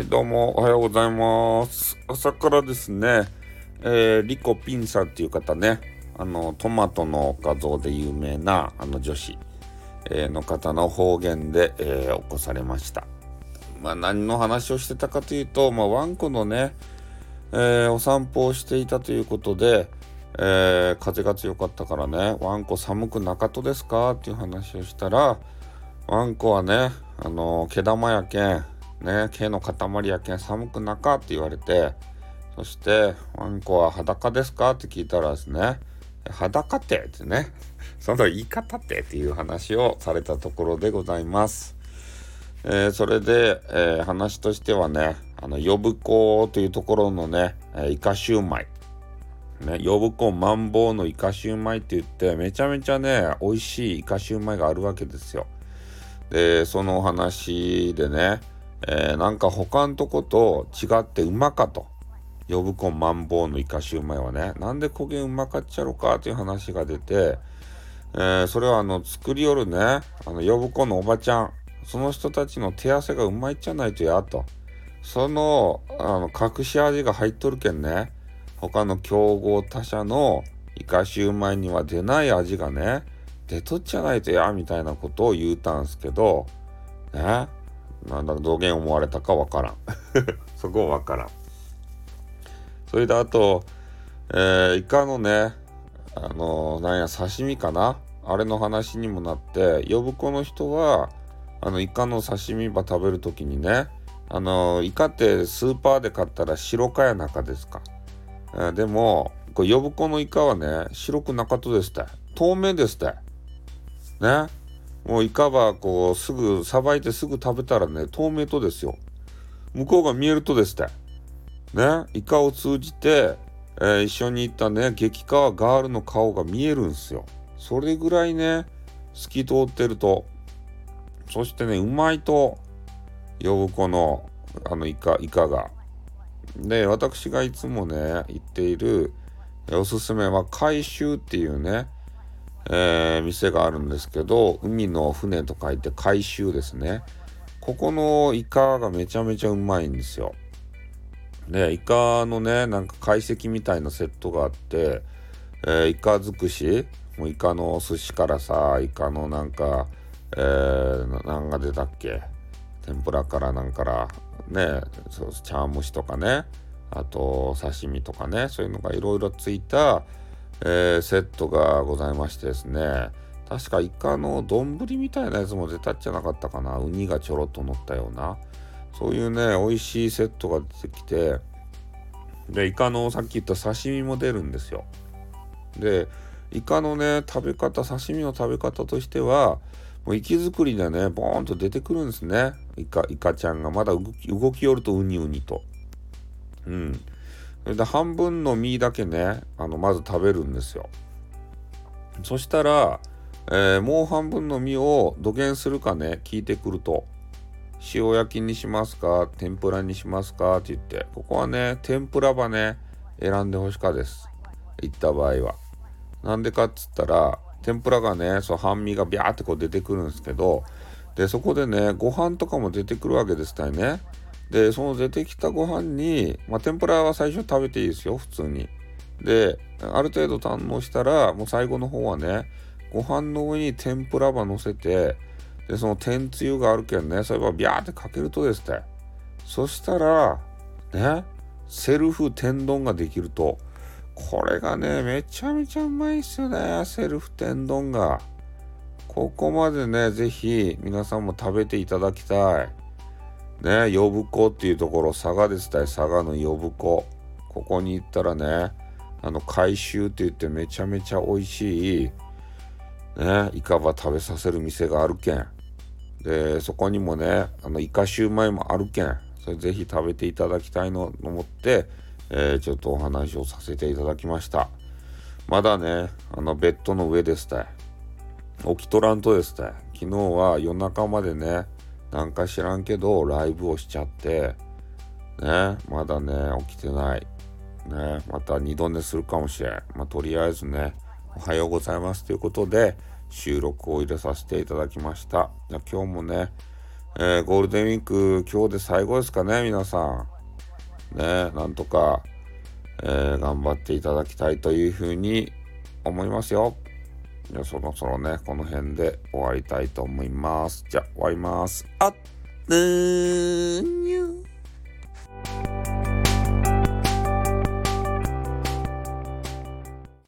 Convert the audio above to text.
はい、どうもおはようございます。朝からですね、えー、リコピンさんっていう方ね、あの、トマトの画像で有名な、あの女子、えーの方の方言で、えー起こされました。まあ、何の話をしてたかというと、まあ、ワンコのね、えお散歩をしていたということで、え風が強かったからね、ワンコ寒くなかとですか？っていう話をしたら、ワンコはね、あの毛玉やけん、ね、毛の塊やけん寒くなかって言われて、そして、ワンコは裸ですかって聞いたらですね、裸ってってね、その言い方ってっていう話をされたところでございます。えーそれで、えー話としてはね、あの、呼子というところのね、イカシューマイ。ね、呼子マンボウのイカシューマイって言って、めちゃめちゃね、美味しいイカシューマイがあるわけですよ。で、そのお話でね、えーなんか他のとこと違ってうまかと。呼ぶ子マンボウのイカシューマイはね、なんで焦げうまかっちゃろかという話が出て、えーそれはあの、作りよるね、あの、呼子のおばちゃん、その人たちの手汗がうまいっちゃないとや、と。その、あの、隠し味が入っとるけんね、他の競合他社のイカシューマイには出ない味がね、出とっちゃないとや、みたいなことを言うたんすけど、ね、なんだかどげん思われたかわからん。そこわからん。それであと、えーイカのね、あのーなんや、刺身かな？あれの話にもなって、呼子の人は、あの、イカの刺身ば食べるときにね、あのーイカってスーパーで買ったら白かや中ですか？えーでも、これ呼子のイカはね、白くなかとですって。透明ですって。ね？もうイカはこう、すぐ、さばいてすぐ食べたらね、透明とですよ。向こうが見えるとですって。ね？イカを通じて、えー一緒に行ったね、激川ガールの顔が見えるんですよ。それぐらいね、透き通ってると。そしてね、うまいと、呼子の、あのイカ、イカが。で、私がいつもね、行っている、おすすめは海舟っていうね、えー店があるんですけど、海の船と書いて海舟ですね。ここのイカがめちゃめちゃうまいんですよ。で、イカのね、なんか解析みたいなセットがあって、えーイカ尽くし、もうイカのお寿司からさ、イカのなんか、えー、ななんが出たっけ？天ぷらからなんから、ね、そう茶蒸しとかね、あと刺身とかね、そういうのがいろいろついた、えーセットがございましてですね、確かイカの丼みたいなやつも出たっちゃなかったかな、ウニがちょろっと乗ったような、そういうね、美味しいセットが出てきて、で、イカのさっき言った刺身も出るんですよ。で、イカのね、食べ方、刺身の食べ方としては、もう息作りでね、ボーンと出てくるんですね。イカ、イカちゃんがまだ動き動きよるとウニウニと。うん。で半分の身だけね、あの、まず食べるんですよ。そしたら、えーもう半分の身を土下するかね、聞いてくると。塩焼きにしますか天ぷらにしますかって言って、ここはね、天ぷらばね、選んでほしかです。行った場合は。なんでかっつったら、天ぷらがね、そう、半身がビャーってこう出てくるんですけど、で、そこでね、ご飯とかも出てくるわけですたいね。で、その出てきたご飯に、まあ、天ぷらは最初食べていいですよ、普通に。で、ある程度堪能したら、もう最後の方はね、ご飯の上に天ぷらば乗せて、で、その天つゆがあるけんね、そればビャーってかけるとですね、そしたら、ね、セルフ天丼ができると、これがね、めちゃめちゃうまいっすよね、セルフ天丼が。ここまでね、ぜひ皆さんも食べていただきたい。ね、呼子っていうところ、佐賀ですたい、佐賀の呼子。ここに行ったらね、あの、海舟って言ってめちゃめちゃ美味しい、ね、イカバ食べさせる店があるけん。で、そこにもね、あの、イカシューマイもあるけん。それぜひ食べていただきたいのと思って、えーちょっとお話をさせていただきました。まだね、あの、ベッドの上ですたい。起きとらんとですたい。昨日は夜中までね、なんか知らんけど、ライブをしちゃって、ね、まだね、起きてない。ね、また二度寝するかもしれん。まあ、とりあえずね、おはようございますということで、収録を入れさせていただきました。じゃ今日もね、えー、ゴールデンウィーク今日で最後ですかね、皆さん。ね、なんとか、えー、頑張っていただきたいというふうに思いますよ。じゃあそろそろね、この辺で終わりたいと思います。じゃあ終わります。あっ、うーん、にゅー。